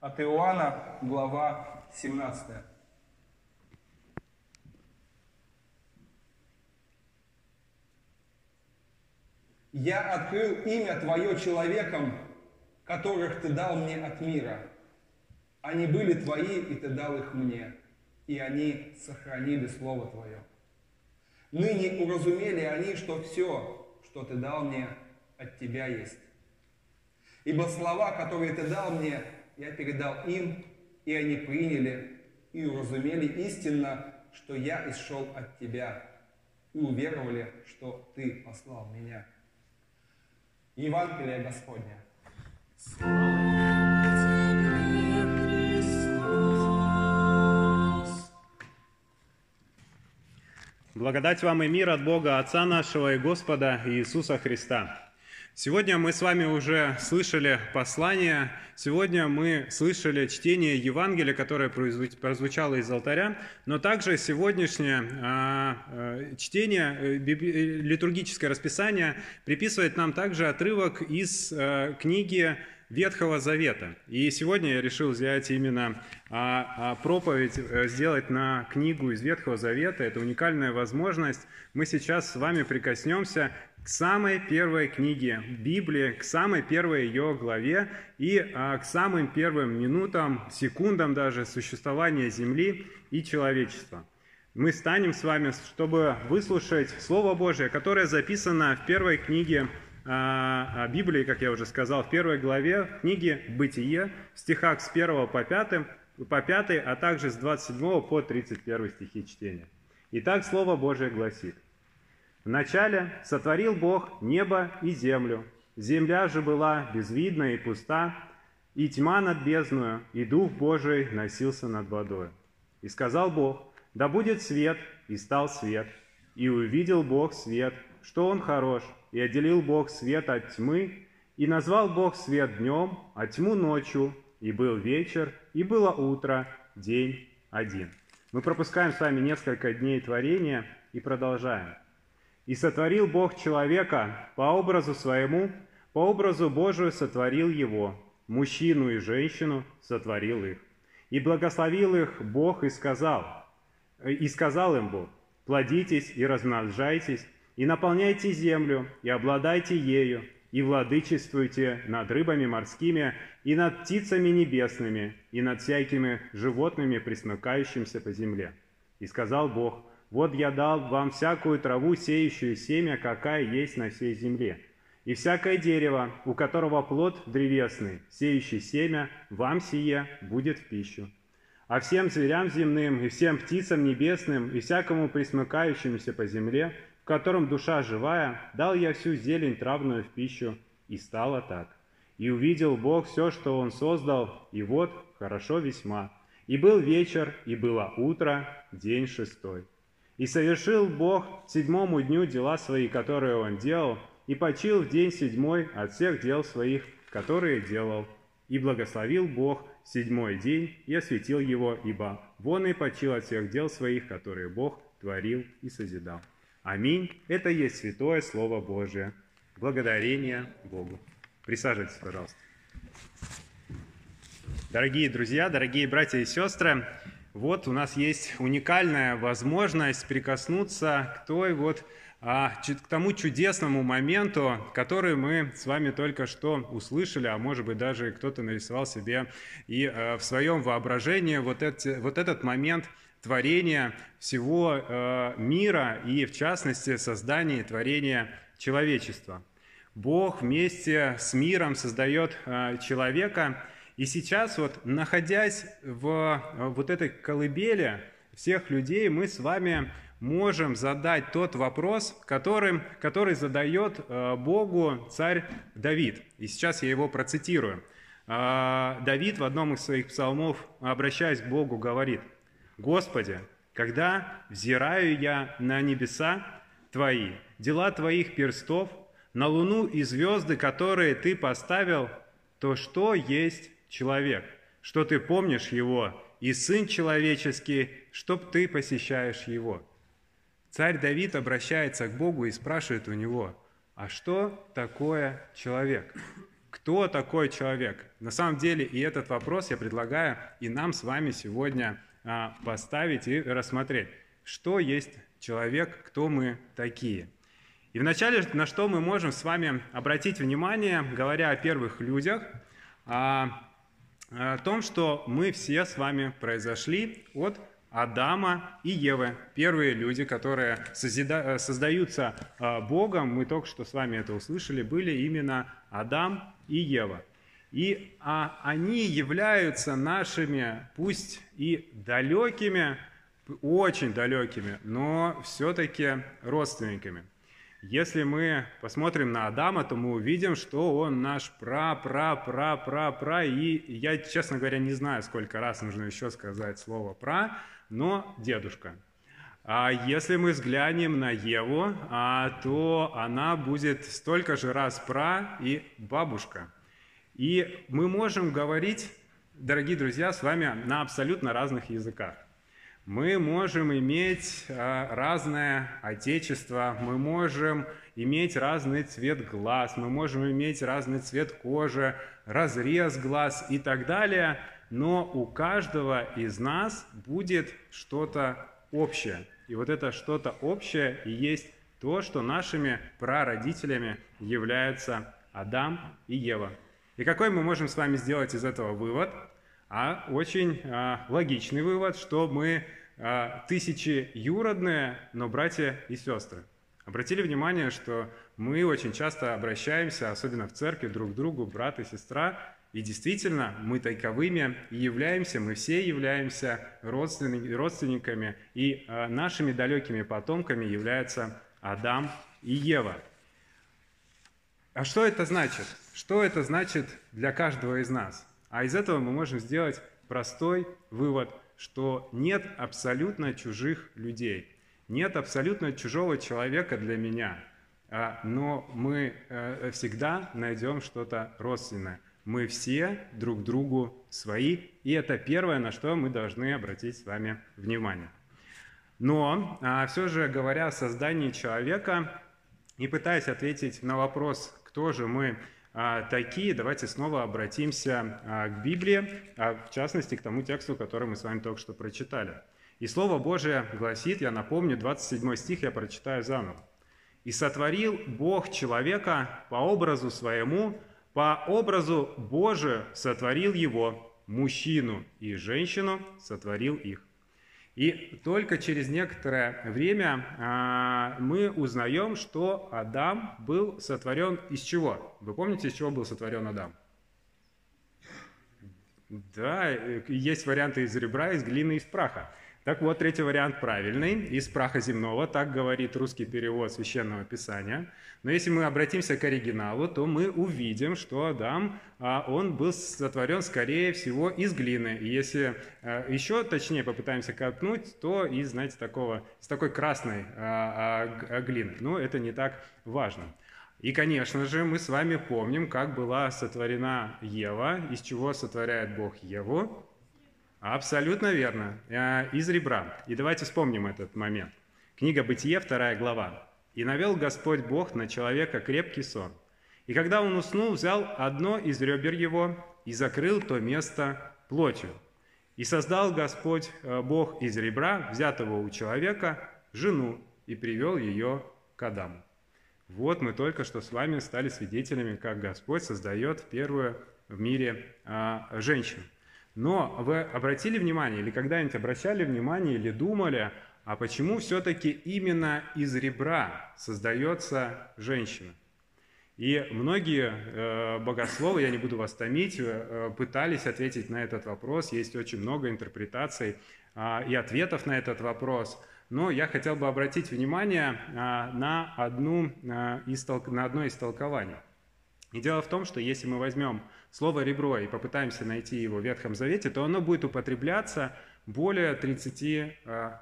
От Иоанна, глава 17. «Я открыл имя Твое человекам, которых Ты дал мне от мира. Они были Твои, и Ты дал их мне, и они сохранили Слово Твое. Ныне уразумели они, что все, что Ты дал мне, от Тебя есть. Ибо слова, которые Ты дал мне, я передал им, и они приняли и уразумели истинно, что я исшел от Тебя, и уверовали, что Ты послал меня. Евангелие Господня. Благодать вам и мир от Бога, Отца нашего и Господа Иисуса Христа. Сегодня мы с вами уже слышали послание, сегодня мы слышали чтение Евангелия, которое прозвучало из алтаря, но также сегодняшнее а, а, чтение, э, литургическое расписание приписывает нам также отрывок из книги Ветхого Завета. И сегодня я решил взять именно а, а, проповедь, э, сделать на книгу из Ветхого Завета. Это уникальная возможность. Мы сейчас с вами прикоснемся к самой первой книге Библии, к самой первой ее главе и а, к самым первым минутам, секундам даже существования Земли и человечества. Мы станем с вами, чтобы выслушать Слово Божие, которое записано в первой книге а, Библии, как я уже сказал, в первой главе книги «Бытие», в стихах с 1 по 5, по 5, а также с 27 по 31 стихи чтения. Итак, Слово Божие гласит. «Вначале сотворил Бог небо и землю. Земля же была безвидна и пуста, и тьма над бездною, и Дух Божий носился над водой. И сказал Бог, да будет свет, и стал свет. И увидел Бог свет, что он хорош, и отделил Бог свет от тьмы, и назвал Бог свет днем, а тьму ночью, и был вечер, и было утро, день один. Мы пропускаем с вами несколько дней творения и продолжаем. «И сотворил Бог человека по образу своему, по образу Божию сотворил его, мужчину и женщину сотворил их. И благословил их Бог и сказал, и сказал им Бог, плодитесь и размножайтесь, и наполняйте землю, и обладайте ею, и владычествуйте над рыбами морскими, и над птицами небесными, и над всякими животными, присмыкающимися по земле. И сказал Бог, вот я дал вам всякую траву, сеющую семя, какая есть на всей земле, и всякое дерево, у которого плод древесный, сеющий семя, вам сие будет в пищу. А всем зверям земным, и всем птицам небесным, и всякому присмыкающемуся по земле – котором душа живая, дал я всю зелень травную в пищу, и стало так. И увидел Бог все, что Он создал, и вот хорошо весьма. И был вечер, и было утро, день шестой. И совершил Бог седьмому дню дела свои, которые Он делал, и почил в день седьмой от всех дел своих, которые делал. И благословил Бог седьмой день и осветил его, ибо вон и почил от всех дел своих, которые Бог творил и созидал. Аминь. Это есть святое Слово Божие. Благодарение Богу. Присаживайтесь, пожалуйста. Дорогие друзья, дорогие братья и сестры, вот у нас есть уникальная возможность прикоснуться к той вот а, к тому чудесному моменту, который мы с вами только что услышали, а может быть даже кто-то нарисовал себе и а, в своем воображении вот, эти, вот этот момент творения всего э, мира и, в частности, создания и творения человечества. Бог вместе с миром создает э, человека, и сейчас вот, находясь в э, вот этой колыбели всех людей, мы с вами можем задать тот вопрос, который, который задает Богу царь Давид. И сейчас я его процитирую. Давид в одном из своих псалмов, обращаясь к Богу, говорит – Господи, когда взираю я на небеса Твои, дела Твоих перстов, на луну и звезды, которые Ты поставил, то что есть человек? Что Ты помнишь его, и Сын человеческий, чтоб Ты посещаешь его? Царь Давид обращается к Богу и спрашивает у него, а что такое человек? кто такой человек? На самом деле и этот вопрос я предлагаю и нам с вами сегодня а, поставить и рассмотреть. Что есть человек, кто мы такие? И вначале на что мы можем с вами обратить внимание, говоря о первых людях, о, том, что мы все с вами произошли от Адама и Евы, первые люди, которые созида... создаются а, Богом, мы только что с вами это услышали, были именно Адам и Ева. И а, они являются нашими, пусть и далекими, очень далекими, но все-таки родственниками. Если мы посмотрим на Адама, то мы увидим, что он наш пра-пра-пра-пра-пра, и я, честно говоря, не знаю, сколько раз нужно еще сказать слово «пра», но дедушка. А если мы взглянем на Еву, а, то она будет столько же раз пра и бабушка. И мы можем говорить, дорогие друзья, с вами на абсолютно разных языках. Мы можем иметь а, разное отечество, мы можем иметь разный цвет глаз, мы можем иметь разный цвет кожи, разрез глаз и так далее – но у каждого из нас будет что-то общее. И вот это что-то общее и есть то, что нашими прародителями являются Адам и Ева. И какой мы можем с вами сделать из этого вывод? А очень а, логичный вывод, что мы а, тысячи юродные, но братья и сестры. Обратили внимание, что мы очень часто обращаемся, особенно в церкви, друг к другу, брат и сестра, и действительно, мы таковыми и являемся, мы все являемся родственниками, и а, нашими далекими потомками являются Адам и Ева. А что это значит? Что это значит для каждого из нас? А из этого мы можем сделать простой вывод, что нет абсолютно чужих людей, нет абсолютно чужого человека для меня, а, но мы э, всегда найдем что-то родственное. Мы все друг другу свои, и это первое, на что мы должны обратить с вами внимание. Но а, все же, говоря о создании человека и пытаясь ответить на вопрос, кто же мы такие, давайте снова обратимся а, к Библии, а в частности к тому тексту, который мы с вами только что прочитали. И Слово Божие гласит, я напомню, 27 стих я прочитаю заново. «И сотворил Бог человека по образу своему, по образу Божию сотворил его, мужчину и женщину сотворил их. И только через некоторое время а, мы узнаем, что Адам был сотворен из чего? Вы помните, из чего был сотворен Адам? Да, есть варианты из ребра, из глины, из праха. Так вот, третий вариант правильный, из праха земного, так говорит русский перевод Священного Писания. Но если мы обратимся к оригиналу, то мы увидим, что Адам, а, он был сотворен, скорее всего, из глины. И если а, еще точнее попытаемся копнуть, то из, знаете, такого, из такой красной а, глины. Но это не так важно. И, конечно же, мы с вами помним, как была сотворена Ева, из чего сотворяет Бог Еву. Абсолютно верно. Э, из ребра. И давайте вспомним этот момент. Книга Бытие, вторая глава. «И навел Господь Бог на человека крепкий сон. И когда он уснул, взял одно из ребер его и закрыл то место плотью. И создал Господь э, Бог из ребра, взятого у человека, жену, и привел ее к Адаму». Вот мы только что с вами стали свидетелями, как Господь создает первую в мире а, женщину. Но вы обратили внимание, или когда-нибудь обращали внимание, или думали, а почему все-таки именно из ребра создается женщина? И многие э, богословы, я не буду вас томить, э, пытались ответить на этот вопрос. Есть очень много интерпретаций э, и ответов на этот вопрос. Но я хотел бы обратить внимание э, на, одну, э, из, на одно из толкований. И дело в том, что если мы возьмем слово «ребро» и попытаемся найти его в Ветхом Завете, то оно будет употребляться более 30 э,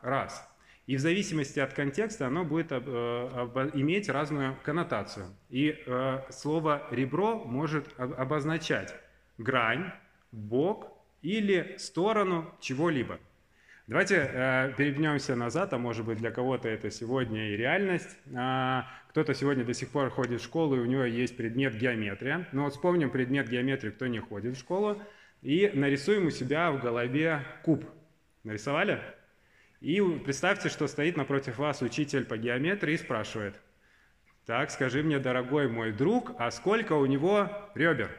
раз. И в зависимости от контекста оно будет э, иметь разную коннотацию. И э, слово «ребро» может обозначать грань, бок или сторону чего-либо. Давайте э, назад, а может быть для кого-то это сегодня и реальность. А, кто-то сегодня до сих пор ходит в школу, и у него есть предмет геометрия. Но вот вспомним предмет геометрии, кто не ходит в школу, и нарисуем у себя в голове куб. Нарисовали? И представьте, что стоит напротив вас учитель по геометрии и спрашивает, так, скажи мне, дорогой мой друг, а сколько у него ребер?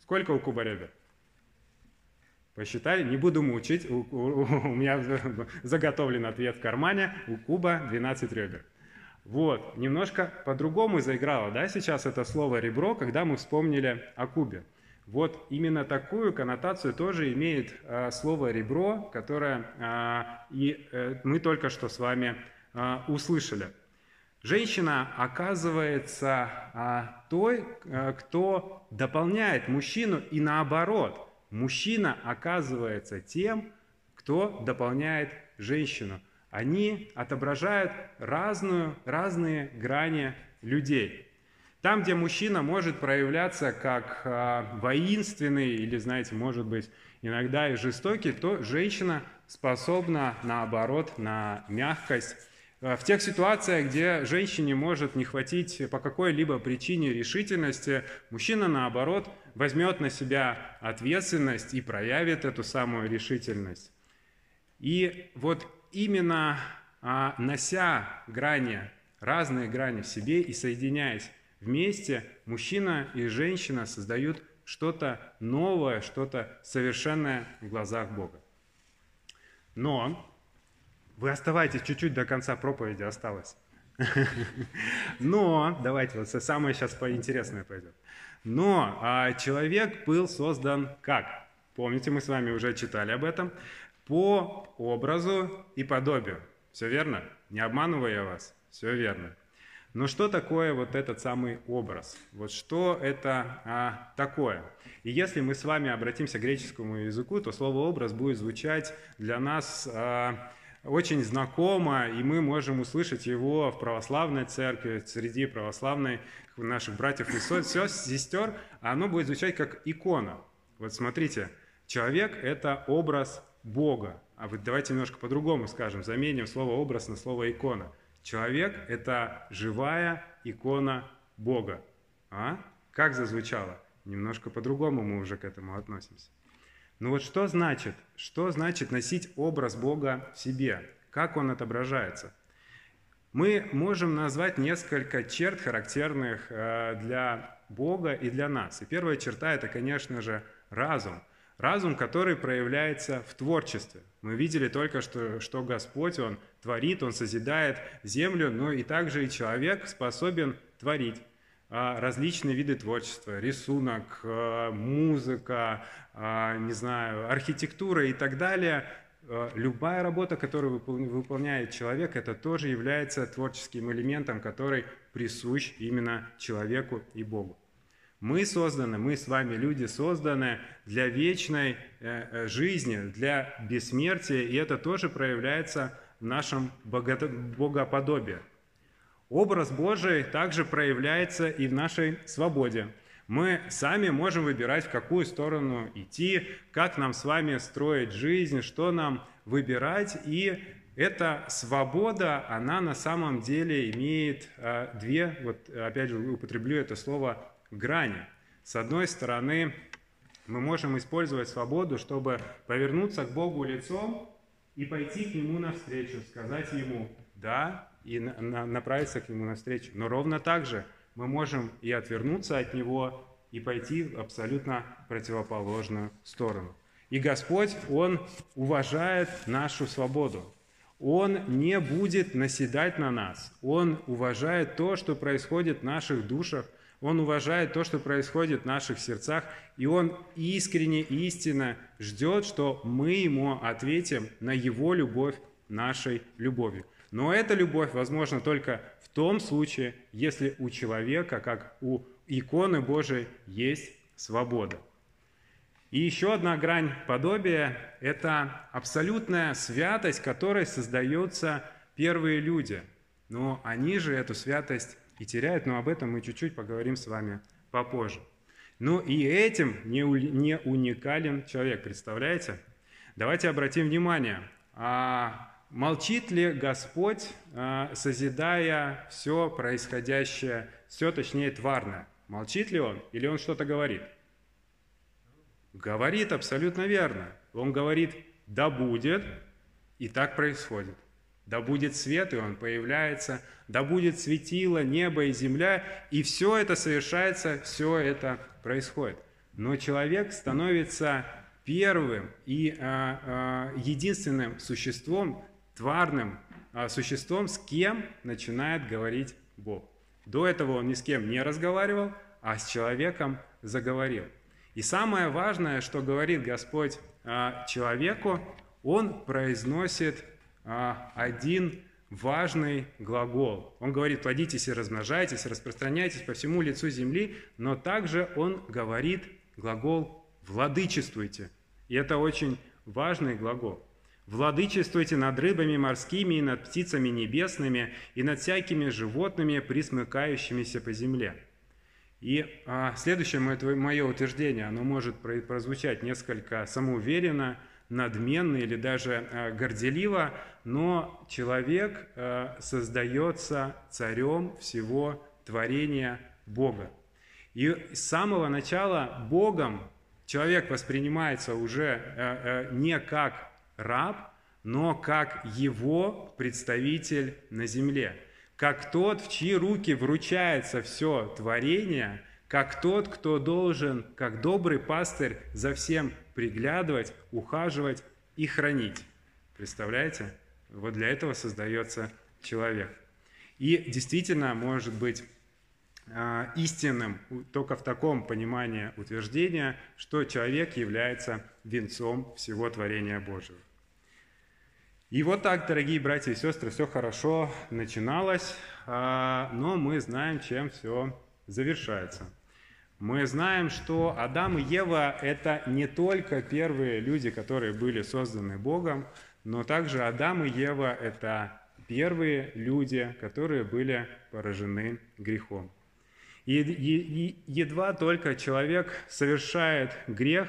Сколько у куба ребер? Посчитали, не буду мучить, у, у, у меня заготовлен ответ в кармане, у куба 12 ребер. Вот, немножко по-другому заиграло, да, сейчас это слово «ребро», когда мы вспомнили о кубе. Вот именно такую коннотацию тоже имеет э, слово «ребро», которое э, и э, мы только что с вами э, услышали. Женщина оказывается э, той, э, кто дополняет мужчину и наоборот. Мужчина оказывается тем, кто дополняет женщину. Они отображают разную, разные грани людей. Там, где мужчина может проявляться как э, воинственный или, знаете, может быть, иногда и жестокий, то женщина способна, наоборот, на мягкость. А, в тех ситуациях, где женщине может не хватить по какой-либо причине решительности, мужчина, наоборот, возьмет на себя ответственность и проявит эту самую решительность. И вот именно а, нося грани, разные грани в себе и соединяясь Вместе мужчина и женщина создают что-то новое, что-то совершенное в глазах Бога. Но вы оставайтесь чуть-чуть до конца проповеди осталось. Но, давайте, вот самое сейчас поинтересное пойдет. Но а, человек был создан как? Помните, мы с вами уже читали об этом. По образу и подобию. Все верно? Не обманываю я вас? Все верно. Но что такое вот этот самый образ? Вот что это а, такое? И если мы с вами обратимся к греческому языку, то слово «образ» будет звучать для нас а, очень знакомо, и мы можем услышать его в православной церкви, среди православных наших братьев и сестер, а оно будет звучать как икона. Вот смотрите, человек – это образ Бога. А вот давайте немножко по-другому скажем, заменим слово «образ» на слово «икона». Человек – это живая икона Бога. А? Как зазвучало? Немножко по-другому мы уже к этому относимся. Ну вот что значит? Что значит носить образ Бога в себе? Как он отображается? Мы можем назвать несколько черт, характерных э, для Бога и для нас. И первая черта – это, конечно же, разум – Разум, который проявляется в творчестве. Мы видели только что, что Господь, Он творит, Он созидает землю, но и также и человек способен творить а, различные виды творчества, рисунок, а, музыка, а, не знаю, архитектура и так далее. Любая работа, которую выполняет человек, это тоже является творческим элементом, который присущ именно человеку и Богу. Мы созданы, мы с вами, люди, созданы для вечной э, э, жизни, для бессмертия, и это тоже проявляется в нашем богоподобии. Образ Божий также проявляется и в нашей свободе. Мы сами можем выбирать, в какую сторону идти, как нам с вами строить жизнь, что нам выбирать. И эта свобода, она на самом деле имеет э, две, вот опять же употреблю это слово, грани. С одной стороны, мы можем использовать свободу, чтобы повернуться к Богу лицом и пойти к Нему навстречу, сказать Ему «да» и направиться к Нему навстречу. Но ровно так же мы можем и отвернуться от Него, и пойти в абсолютно противоположную сторону. И Господь, Он уважает нашу свободу. Он не будет наседать на нас. Он уважает то, что происходит в наших душах – он уважает то, что происходит в наших сердцах, и Он искренне, истинно ждет, что мы Ему ответим на Его любовь нашей любовью. Но эта любовь возможна только в том случае, если у человека, как у иконы Божией, есть свобода. И еще одна грань подобия – это абсолютная святость, которой создаются первые люди. Но они же эту святость и теряют, но об этом мы чуть-чуть поговорим с вами попозже. Ну и этим не, не уникален человек, представляете? Давайте обратим внимание, а, молчит ли Господь, а, созидая все происходящее, все точнее тварное? Молчит ли Он или Он что-то говорит? Говорит абсолютно верно. Он говорит, да будет, и так происходит. Да будет свет, и он появляется. Да будет светило, небо и земля. И все это совершается, все это происходит. Но человек становится первым и а, а, единственным существом, тварным а, существом, с кем начинает говорить Бог. До этого он ни с кем не разговаривал, а с человеком заговорил. И самое важное, что говорит Господь а, человеку, он произносит один важный глагол. Он говорит, плодитесь и размножайтесь, распространяйтесь по всему лицу земли, но также он говорит глагол «владычествуйте». И это очень важный глагол. «Владычествуйте над рыбами морскими и над птицами небесными и над всякими животными, присмыкающимися по земле». И а, следующее мое, мое утверждение, оно может прозвучать несколько самоуверенно, надменно или даже а, горделиво, но человек а, создается царем всего творения Бога. И с самого начала Богом человек воспринимается уже а, не как раб, но как его представитель на земле – как тот, в чьи руки вручается все творение, как тот, кто должен, как добрый пастырь, за всем приглядывать, ухаживать и хранить. Представляете? Вот для этого создается человек. И действительно может быть а, истинным только в таком понимании утверждения, что человек является венцом всего творения Божьего. И вот так, дорогие братья и сестры, все хорошо начиналось, а, но мы знаем, чем все завершается. Мы знаем, что Адам и Ева – это не только первые люди, которые были созданы Богом, но также Адам и Ева – это первые люди, которые были поражены грехом. И едва только человек совершает грех,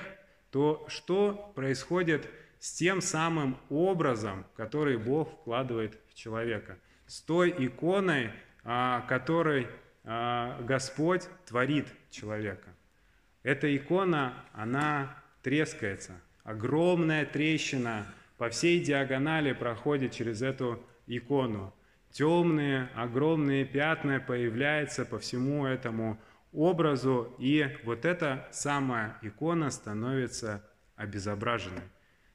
то что происходит – с тем самым образом, который Бог вкладывает в человека, с той иконой, а, которой Господь творит человека. Эта икона, она трескается. Огромная трещина по всей диагонали проходит через эту икону. Темные, огромные пятна появляются по всему этому образу, и вот эта самая икона становится обезображенной.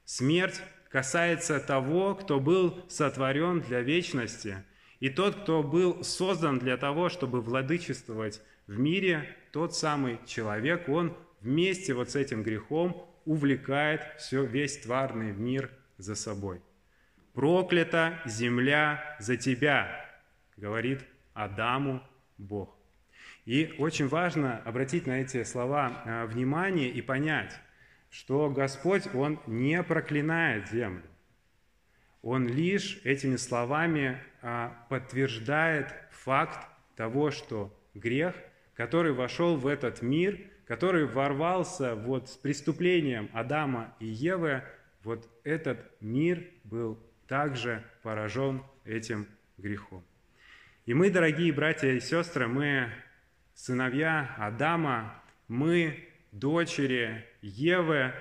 Смерть касается того, кто был сотворен для вечности, и тот, кто был создан для того, чтобы владычествовать в мире, тот самый человек, он вместе вот с этим грехом увлекает все, весь тварный мир за собой. «Проклята земля за тебя», говорит Адаму Бог. И очень важно обратить на эти слова э, внимание и понять – что Господь, Он не проклинает землю. Он лишь этими словами подтверждает факт того, что грех, который вошел в этот мир, который ворвался вот с преступлением Адама и Евы, вот этот мир был также поражен этим грехом. И мы, дорогие братья и сестры, мы сыновья Адама, мы дочери Евы,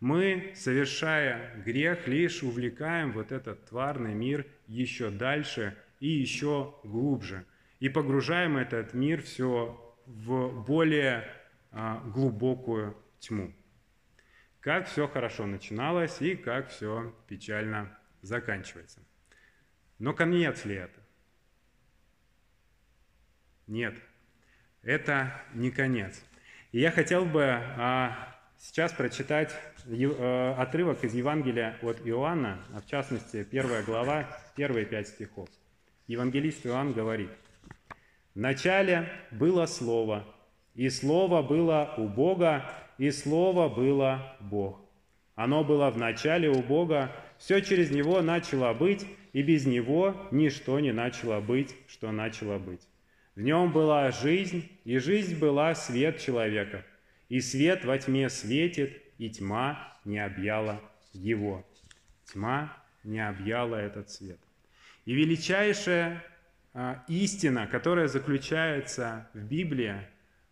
мы, совершая грех, лишь увлекаем вот этот тварный мир еще дальше и еще глубже. И погружаем этот мир все в более а, глубокую тьму. Как все хорошо начиналось и как все печально заканчивается. Но конец ли это? Нет, это не конец. И я хотел бы а, сейчас прочитать а, отрывок из Евангелия от Иоанна, а в частности, первая глава, первые пять стихов. Евангелист Иоанн говорит, «В начале было Слово, и Слово было у Бога, и Слово было Бог. Оно было в начале у Бога, все через Него начало быть, и без Него ничто не начало быть, что начало быть. В нем была жизнь, и жизнь была свет человека. И свет во тьме светит, и тьма не объяла его. Тьма не объяла этот свет. И величайшая а, истина, которая заключается в Библии,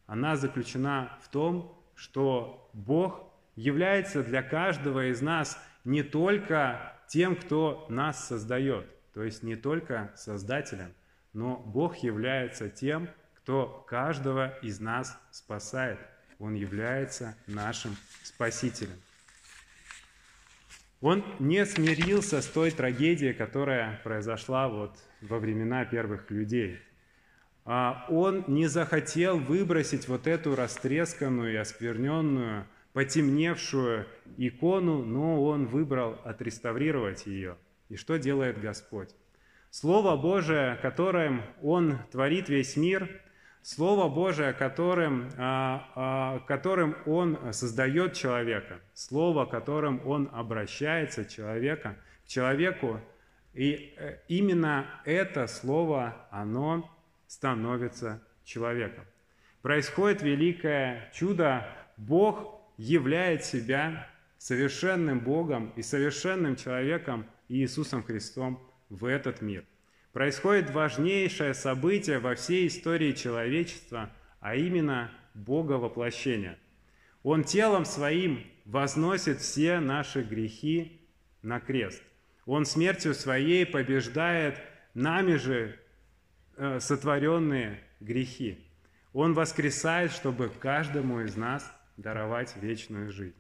она заключена в том, что Бог является для каждого из нас не только тем, кто нас создает, то есть не только Создателем, но Бог является тем, кто каждого из нас спасает. Он является нашим Спасителем. Он не смирился с той трагедией, которая произошла вот во времена первых людей. А он не захотел выбросить вот эту растресканную и оскверненную, потемневшую икону, но он выбрал отреставрировать ее. И что делает Господь? Слово Божие, которым Он творит весь мир, Слово Божие, которым, а, а, которым Он создает человека, Слово, которым Он обращается человека, к человеку, и э, именно это Слово, оно становится человеком. Происходит великое чудо, Бог являет себя совершенным Богом и совершенным человеком Иисусом Христом в этот мир – происходит важнейшее событие во всей истории человечества, а именно Бога воплощения. Он телом своим возносит все наши грехи на крест. Он смертью своей побеждает нами же э, сотворенные грехи. Он воскресает, чтобы каждому из нас даровать вечную жизнь.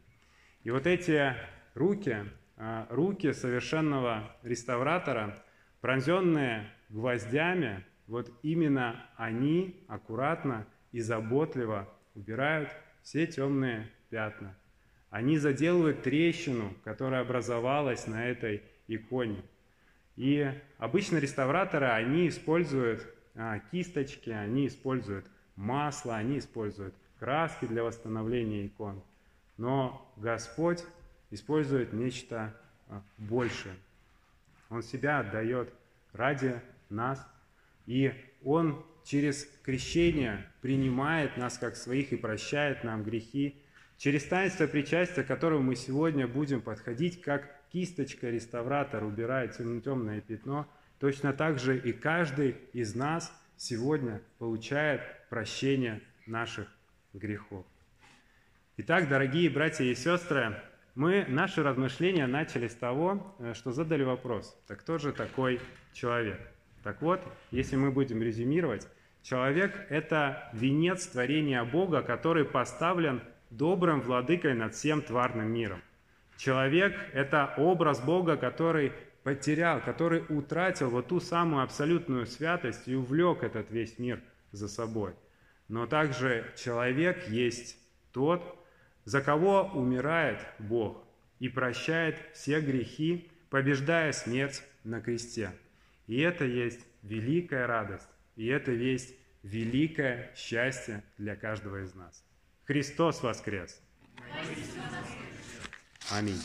И вот эти руки, э, руки совершенного реставратора – пронзенные гвоздями, вот именно они аккуратно и заботливо убирают все темные пятна. Они заделывают трещину, которая образовалась на этой иконе. И обычно реставраторы, они используют а, кисточки, они используют масло, они используют краски для восстановления икон. Но Господь использует нечто а, большее. Он себя отдает ради нас. И Он через крещение принимает нас как своих и прощает нам грехи. Через таинство причастия, к которому мы сегодня будем подходить, как кисточка реставратор убирает темное пятно, точно так же и каждый из нас сегодня получает прощение наших грехов. Итак, дорогие братья и сестры, мы наши размышления начали с того, э, что задали вопрос, так кто же такой человек? Так вот, если мы будем резюмировать, человек – это венец творения Бога, который поставлен добрым владыкой над всем тварным миром. Человек – это образ Бога, который потерял, который утратил вот ту самую абсолютную святость и увлек этот весь мир за собой. Но также человек есть тот, за кого умирает Бог и прощает все грехи, побеждая смерть на кресте. И это есть великая радость, и это есть великое счастье для каждого из нас. Христос воскрес! Аминь.